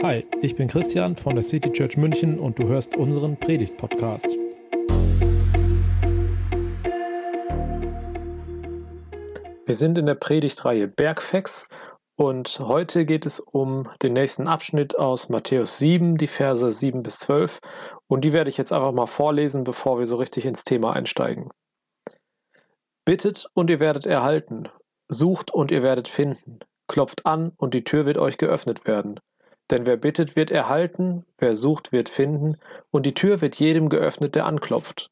Hi, ich bin Christian von der City Church München und du hörst unseren Predigt-Podcast. Wir sind in der Predigtreihe Bergfex und heute geht es um den nächsten Abschnitt aus Matthäus 7, die Verse 7 bis 12 und die werde ich jetzt einfach mal vorlesen, bevor wir so richtig ins Thema einsteigen. Bittet und ihr werdet erhalten, sucht und ihr werdet finden, klopft an und die Tür wird euch geöffnet werden. Denn wer bittet, wird erhalten, wer sucht, wird finden, und die Tür wird jedem geöffnet, der anklopft.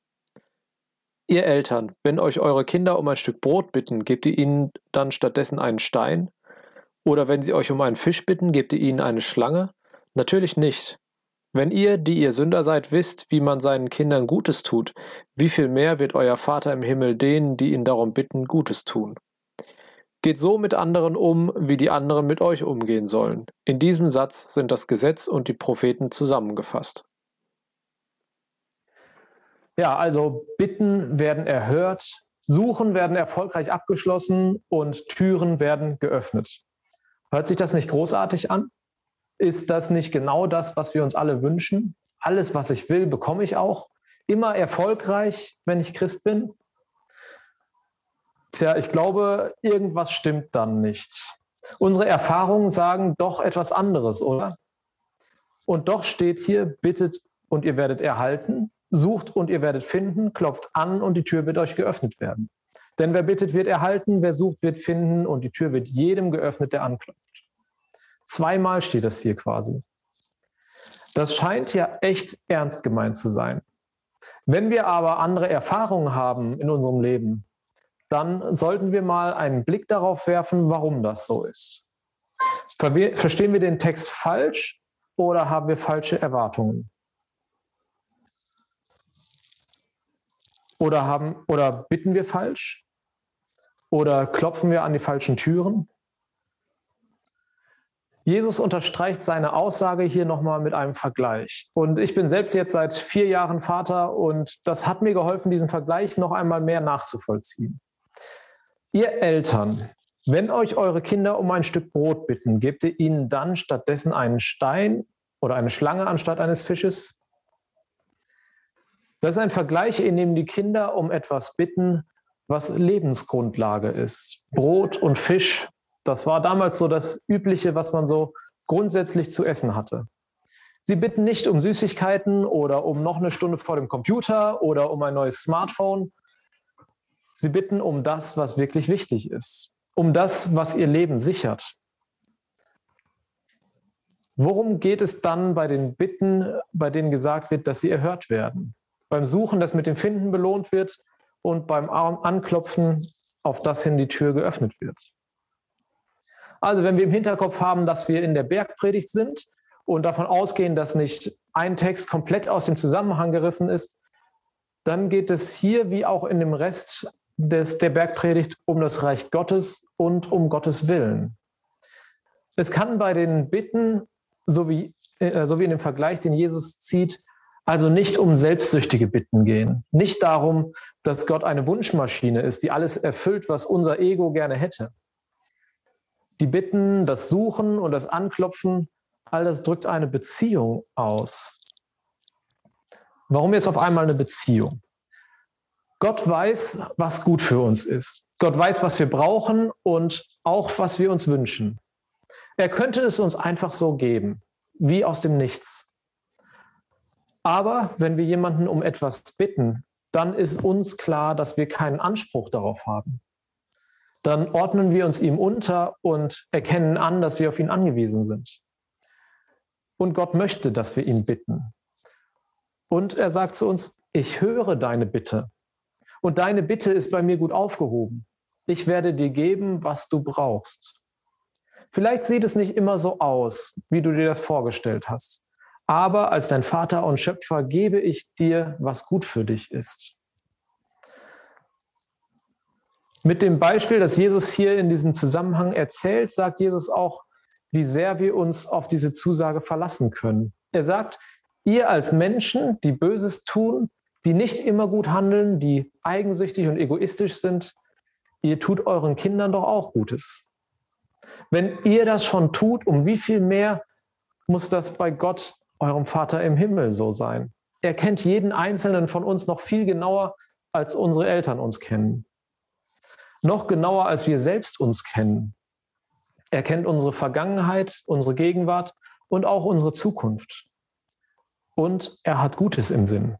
Ihr Eltern, wenn euch eure Kinder um ein Stück Brot bitten, gebt ihr ihnen dann stattdessen einen Stein? Oder wenn sie euch um einen Fisch bitten, gebt ihr ihnen eine Schlange? Natürlich nicht. Wenn ihr, die ihr Sünder seid, wisst, wie man seinen Kindern Gutes tut, wie viel mehr wird euer Vater im Himmel denen, die ihn darum bitten, Gutes tun? Geht so mit anderen um, wie die anderen mit euch umgehen sollen. In diesem Satz sind das Gesetz und die Propheten zusammengefasst. Ja, also Bitten werden erhört, Suchen werden erfolgreich abgeschlossen und Türen werden geöffnet. Hört sich das nicht großartig an? Ist das nicht genau das, was wir uns alle wünschen? Alles, was ich will, bekomme ich auch. Immer erfolgreich, wenn ich Christ bin. Tja, ich glaube, irgendwas stimmt dann nicht. Unsere Erfahrungen sagen doch etwas anderes, oder? Und doch steht hier, bittet und ihr werdet erhalten, sucht und ihr werdet finden, klopft an und die Tür wird euch geöffnet werden. Denn wer bittet, wird erhalten, wer sucht, wird finden und die Tür wird jedem geöffnet, der anklopft. Zweimal steht das hier quasi. Das scheint ja echt ernst gemeint zu sein. Wenn wir aber andere Erfahrungen haben in unserem Leben, dann sollten wir mal einen Blick darauf werfen, warum das so ist. Verstehen wir den Text falsch oder haben wir falsche Erwartungen? Oder, haben, oder bitten wir falsch? Oder klopfen wir an die falschen Türen? Jesus unterstreicht seine Aussage hier nochmal mit einem Vergleich. Und ich bin selbst jetzt seit vier Jahren Vater und das hat mir geholfen, diesen Vergleich noch einmal mehr nachzuvollziehen. Ihr Eltern, wenn euch eure Kinder um ein Stück Brot bitten, gebt ihr ihnen dann stattdessen einen Stein oder eine Schlange anstatt eines Fisches? Das ist ein Vergleich, in dem die Kinder um etwas bitten, was Lebensgrundlage ist. Brot und Fisch, das war damals so das Übliche, was man so grundsätzlich zu essen hatte. Sie bitten nicht um Süßigkeiten oder um noch eine Stunde vor dem Computer oder um ein neues Smartphone, Sie bitten um das, was wirklich wichtig ist, um das, was ihr Leben sichert. Worum geht es dann bei den Bitten, bei denen gesagt wird, dass sie erhört werden? Beim Suchen, das mit dem Finden belohnt wird und beim Anklopfen, auf das hin die Tür geöffnet wird. Also wenn wir im Hinterkopf haben, dass wir in der Bergpredigt sind und davon ausgehen, dass nicht ein Text komplett aus dem Zusammenhang gerissen ist, dann geht es hier wie auch in dem Rest des, der Bergpredigt um das Reich Gottes und um Gottes Willen. Es kann bei den Bitten, so wie, äh, so wie in dem Vergleich, den Jesus zieht, also nicht um selbstsüchtige Bitten gehen. Nicht darum, dass Gott eine Wunschmaschine ist, die alles erfüllt, was unser Ego gerne hätte. Die Bitten, das Suchen und das Anklopfen, all das drückt eine Beziehung aus. Warum jetzt auf einmal eine Beziehung? Gott weiß, was gut für uns ist. Gott weiß, was wir brauchen und auch, was wir uns wünschen. Er könnte es uns einfach so geben, wie aus dem Nichts. Aber wenn wir jemanden um etwas bitten, dann ist uns klar, dass wir keinen Anspruch darauf haben. Dann ordnen wir uns ihm unter und erkennen an, dass wir auf ihn angewiesen sind. Und Gott möchte, dass wir ihn bitten. Und er sagt zu uns, ich höre deine Bitte und deine Bitte ist bei mir gut aufgehoben. Ich werde dir geben, was du brauchst. Vielleicht sieht es nicht immer so aus, wie du dir das vorgestellt hast. Aber als dein Vater und Schöpfer gebe ich dir, was gut für dich ist. Mit dem Beispiel, das Jesus hier in diesem Zusammenhang erzählt, sagt Jesus auch, wie sehr wir uns auf diese Zusage verlassen können. Er sagt, ihr als Menschen, die Böses tun, die nicht immer gut handeln, die eigensüchtig und egoistisch sind, ihr tut euren Kindern doch auch Gutes. Wenn ihr das schon tut, um wie viel mehr muss das bei Gott, eurem Vater im Himmel, so sein. Er kennt jeden einzelnen von uns noch viel genauer, als unsere Eltern uns kennen. Noch genauer, als wir selbst uns kennen. Er kennt unsere Vergangenheit, unsere Gegenwart und auch unsere Zukunft. Und er hat Gutes im Sinn.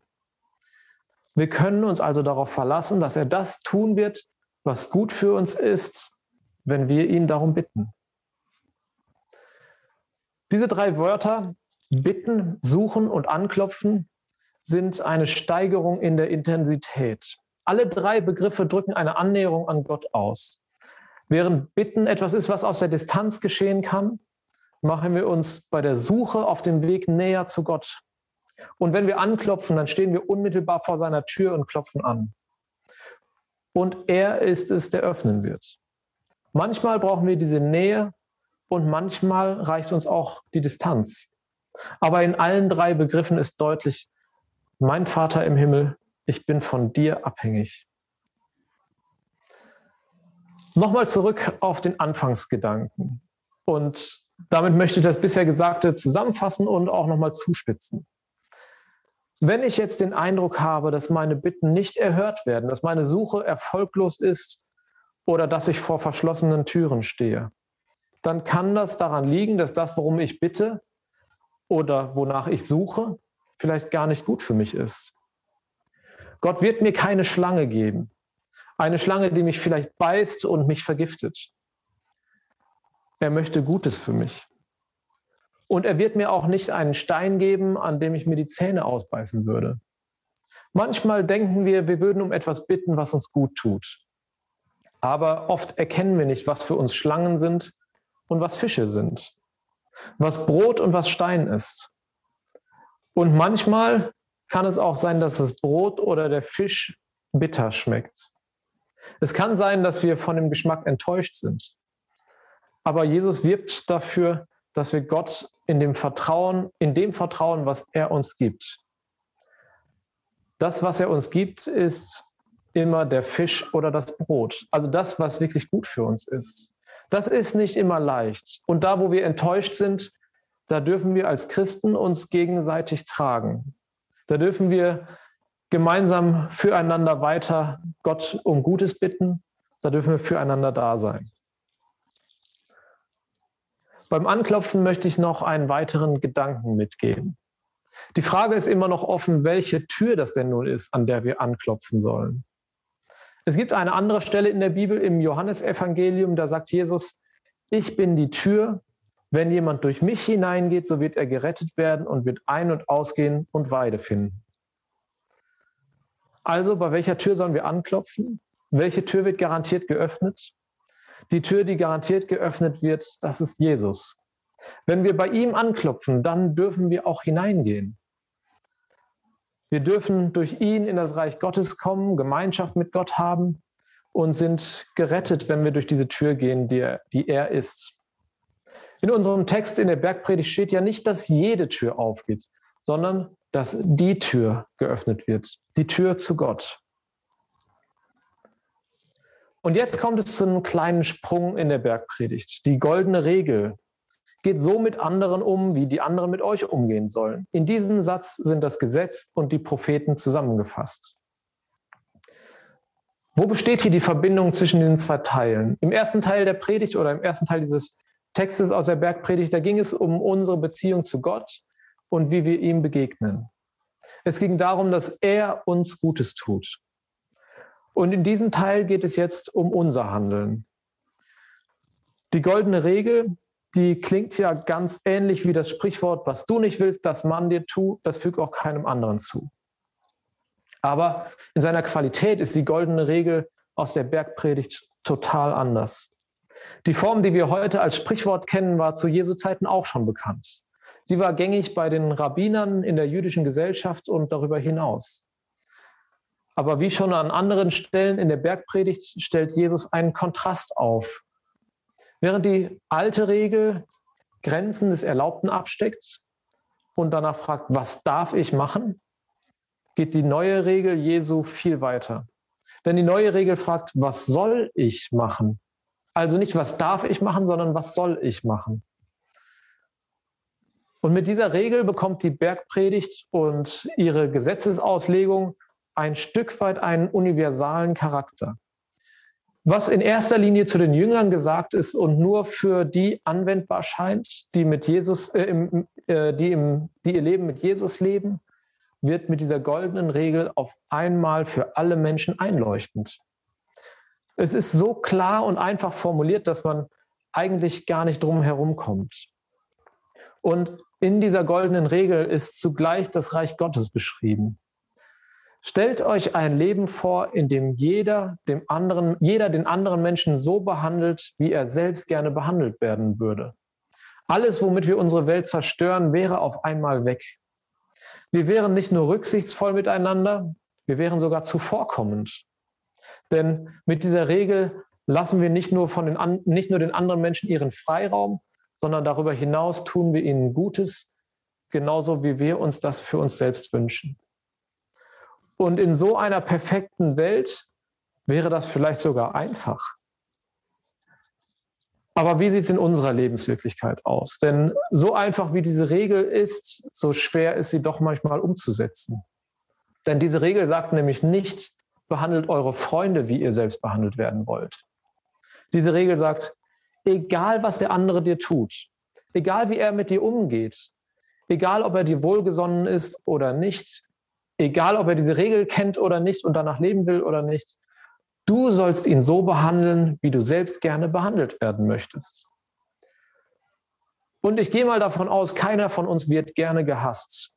Wir können uns also darauf verlassen, dass er das tun wird, was gut für uns ist, wenn wir ihn darum bitten. Diese drei Wörter, bitten, suchen und anklopfen, sind eine Steigerung in der Intensität. Alle drei Begriffe drücken eine Annäherung an Gott aus. Während Bitten etwas ist, was aus der Distanz geschehen kann, machen wir uns bei der Suche auf dem Weg näher zu Gott. Und wenn wir anklopfen, dann stehen wir unmittelbar vor seiner Tür und klopfen an. Und er ist es, der öffnen wird. Manchmal brauchen wir diese Nähe und manchmal reicht uns auch die Distanz. Aber in allen drei Begriffen ist deutlich, mein Vater im Himmel, ich bin von dir abhängig. Nochmal zurück auf den Anfangsgedanken. Und damit möchte ich das bisher Gesagte zusammenfassen und auch nochmal zuspitzen. Wenn ich jetzt den Eindruck habe, dass meine Bitten nicht erhört werden, dass meine Suche erfolglos ist oder dass ich vor verschlossenen Türen stehe, dann kann das daran liegen, dass das, worum ich bitte oder wonach ich suche, vielleicht gar nicht gut für mich ist. Gott wird mir keine Schlange geben. Eine Schlange, die mich vielleicht beißt und mich vergiftet. Er möchte Gutes für mich. Und er wird mir auch nicht einen Stein geben, an dem ich mir die Zähne ausbeißen würde. Manchmal denken wir, wir würden um etwas bitten, was uns gut tut. Aber oft erkennen wir nicht, was für uns Schlangen sind und was Fische sind, was Brot und was Stein ist. Und manchmal kann es auch sein, dass das Brot oder der Fisch bitter schmeckt. Es kann sein, dass wir von dem Geschmack enttäuscht sind. Aber Jesus wirbt dafür, dass wir Gott in dem Vertrauen, in dem Vertrauen, was er uns gibt. Das, was er uns gibt, ist immer der Fisch oder das Brot. Also das, was wirklich gut für uns ist. Das ist nicht immer leicht. Und da, wo wir enttäuscht sind, da dürfen wir als Christen uns gegenseitig tragen. Da dürfen wir gemeinsam füreinander weiter Gott um Gutes bitten. Da dürfen wir füreinander da sein. Beim Anklopfen möchte ich noch einen weiteren Gedanken mitgeben. Die Frage ist immer noch offen, welche Tür das denn nun ist, an der wir anklopfen sollen. Es gibt eine andere Stelle in der Bibel im Johannesevangelium, da sagt Jesus, ich bin die Tür, wenn jemand durch mich hineingeht, so wird er gerettet werden und wird ein- und ausgehen und Weide finden. Also, bei welcher Tür sollen wir anklopfen? Welche Tür wird garantiert geöffnet? Die Tür, die garantiert geöffnet wird, das ist Jesus. Wenn wir bei ihm anklopfen, dann dürfen wir auch hineingehen. Wir dürfen durch ihn in das Reich Gottes kommen, Gemeinschaft mit Gott haben und sind gerettet, wenn wir durch diese Tür gehen, die er, die er ist. In unserem Text in der Bergpredigt steht ja nicht, dass jede Tür aufgeht, sondern dass die Tür geöffnet wird, die Tür zu Gott. Und jetzt kommt es zu einem kleinen Sprung in der Bergpredigt. Die goldene Regel geht so mit anderen um, wie die anderen mit euch umgehen sollen. In diesem Satz sind das Gesetz und die Propheten zusammengefasst. Wo besteht hier die Verbindung zwischen den zwei Teilen? Im ersten Teil der Predigt oder im ersten Teil dieses Textes aus der Bergpredigt, da ging es um unsere Beziehung zu Gott und wie wir ihm begegnen. Es ging darum, dass er uns Gutes tut. Und in diesem Teil geht es jetzt um unser Handeln. Die goldene Regel, die klingt ja ganz ähnlich wie das Sprichwort, was du nicht willst, dass man dir tut, das fügt auch keinem anderen zu. Aber in seiner Qualität ist die goldene Regel aus der Bergpredigt total anders. Die Form, die wir heute als Sprichwort kennen, war zu Jesu Zeiten auch schon bekannt. Sie war gängig bei den Rabbinern in der jüdischen Gesellschaft und darüber hinaus. Aber wie schon an anderen Stellen in der Bergpredigt stellt Jesus einen Kontrast auf. Während die alte Regel Grenzen des Erlaubten absteckt und danach fragt, was darf ich machen, geht die neue Regel Jesu viel weiter. Denn die neue Regel fragt, was soll ich machen? Also nicht, was darf ich machen, sondern was soll ich machen? Und mit dieser Regel bekommt die Bergpredigt und ihre Gesetzesauslegung ein Stück weit einen universalen Charakter. Was in erster Linie zu den Jüngern gesagt ist und nur für die anwendbar scheint, die mit Jesus, äh, im, äh, die, im, die ihr Leben mit Jesus leben, wird mit dieser goldenen Regel auf einmal für alle Menschen einleuchtend. Es ist so klar und einfach formuliert, dass man eigentlich gar nicht drum herum kommt. Und in dieser goldenen Regel ist zugleich das Reich Gottes beschrieben. Stellt euch ein Leben vor, in dem jeder, dem anderen, jeder den anderen Menschen so behandelt, wie er selbst gerne behandelt werden würde. Alles, womit wir unsere Welt zerstören, wäre auf einmal weg. Wir wären nicht nur rücksichtsvoll miteinander, wir wären sogar zuvorkommend. Denn mit dieser Regel lassen wir nicht nur, von den, nicht nur den anderen Menschen ihren Freiraum, sondern darüber hinaus tun wir ihnen Gutes, genauso wie wir uns das für uns selbst wünschen. Und in so einer perfekten Welt wäre das vielleicht sogar einfach. Aber wie sieht es in unserer Lebenswirklichkeit aus? Denn so einfach wie diese Regel ist, so schwer ist sie doch manchmal umzusetzen. Denn diese Regel sagt nämlich nicht, behandelt eure Freunde, wie ihr selbst behandelt werden wollt. Diese Regel sagt, egal was der andere dir tut, egal wie er mit dir umgeht, egal ob er dir wohlgesonnen ist oder nicht, egal ob er diese Regel kennt oder nicht und danach leben will oder nicht, du sollst ihn so behandeln, wie du selbst gerne behandelt werden möchtest. Und ich gehe mal davon aus, keiner von uns wird gerne gehasst.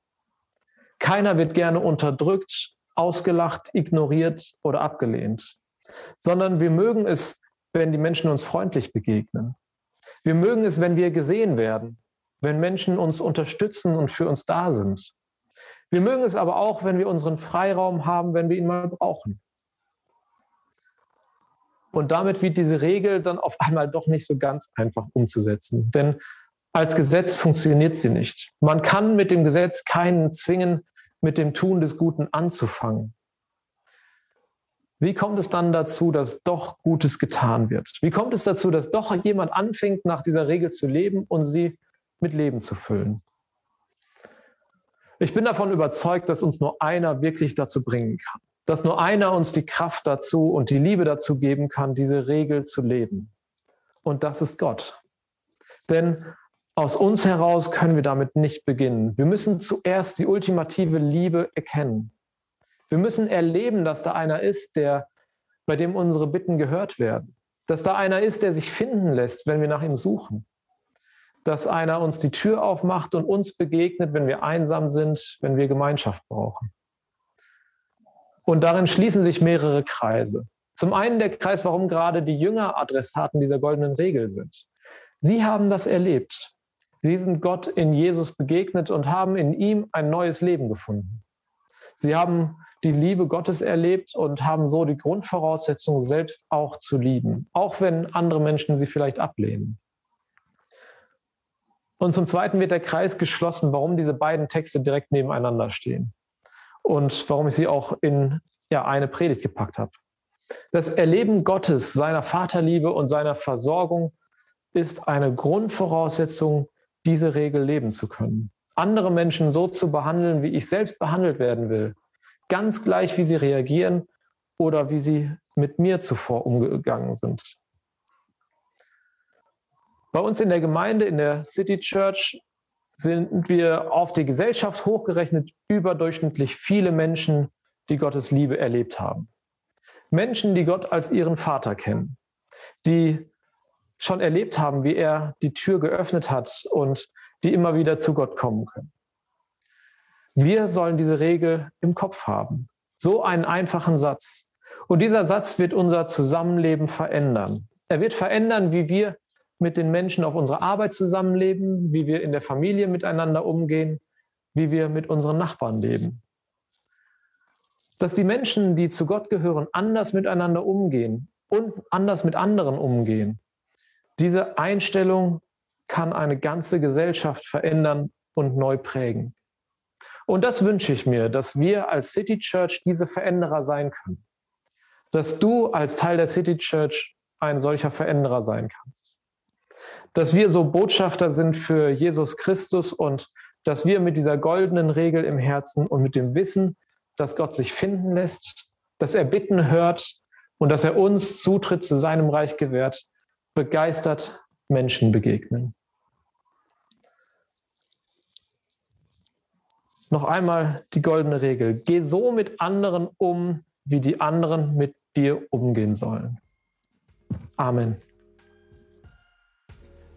Keiner wird gerne unterdrückt, ausgelacht, ignoriert oder abgelehnt, sondern wir mögen es, wenn die Menschen uns freundlich begegnen. Wir mögen es, wenn wir gesehen werden, wenn Menschen uns unterstützen und für uns da sind. Wir mögen es aber auch, wenn wir unseren Freiraum haben, wenn wir ihn mal brauchen. Und damit wird diese Regel dann auf einmal doch nicht so ganz einfach umzusetzen. Denn als Gesetz funktioniert sie nicht. Man kann mit dem Gesetz keinen zwingen, mit dem Tun des Guten anzufangen. Wie kommt es dann dazu, dass doch Gutes getan wird? Wie kommt es dazu, dass doch jemand anfängt, nach dieser Regel zu leben und sie mit Leben zu füllen? Ich bin davon überzeugt, dass uns nur einer wirklich dazu bringen kann. Dass nur einer uns die Kraft dazu und die Liebe dazu geben kann, diese Regel zu leben. Und das ist Gott. Denn aus uns heraus können wir damit nicht beginnen. Wir müssen zuerst die ultimative Liebe erkennen. Wir müssen erleben, dass da einer ist, der, bei dem unsere Bitten gehört werden. Dass da einer ist, der sich finden lässt, wenn wir nach ihm suchen dass einer uns die Tür aufmacht und uns begegnet, wenn wir einsam sind, wenn wir Gemeinschaft brauchen. Und darin schließen sich mehrere Kreise. Zum einen der Kreis, warum gerade die Jünger Adressaten dieser goldenen Regel sind. Sie haben das erlebt. Sie sind Gott in Jesus begegnet und haben in ihm ein neues Leben gefunden. Sie haben die Liebe Gottes erlebt und haben so die Grundvoraussetzung, selbst auch zu lieben, auch wenn andere Menschen sie vielleicht ablehnen. Und zum Zweiten wird der Kreis geschlossen, warum diese beiden Texte direkt nebeneinander stehen und warum ich sie auch in ja, eine Predigt gepackt habe. Das Erleben Gottes, seiner Vaterliebe und seiner Versorgung ist eine Grundvoraussetzung, diese Regel leben zu können. Andere Menschen so zu behandeln, wie ich selbst behandelt werden will. Ganz gleich, wie sie reagieren oder wie sie mit mir zuvor umgegangen sind. Bei uns in der Gemeinde, in der City Church, sind wir auf die Gesellschaft hochgerechnet überdurchschnittlich viele Menschen, die Gottes Liebe erlebt haben. Menschen, die Gott als ihren Vater kennen, die schon erlebt haben, wie er die Tür geöffnet hat und die immer wieder zu Gott kommen können. Wir sollen diese Regel im Kopf haben. So einen einfachen Satz. Und dieser Satz wird unser Zusammenleben verändern. Er wird verändern, wie wir mit den Menschen auf unserer Arbeit zusammenleben, wie wir in der Familie miteinander umgehen, wie wir mit unseren Nachbarn leben. Dass die Menschen, die zu Gott gehören, anders miteinander umgehen und anders mit anderen umgehen. Diese Einstellung kann eine ganze Gesellschaft verändern und neu prägen. Und das wünsche ich mir, dass wir als City Church diese Veränderer sein können. Dass du als Teil der City Church ein solcher Veränderer sein kannst dass wir so Botschafter sind für Jesus Christus und dass wir mit dieser goldenen Regel im Herzen und mit dem Wissen, dass Gott sich finden lässt, dass er Bitten hört und dass er uns Zutritt zu seinem Reich gewährt, begeistert Menschen begegnen. Noch einmal die goldene Regel. Geh so mit anderen um, wie die anderen mit dir umgehen sollen. Amen.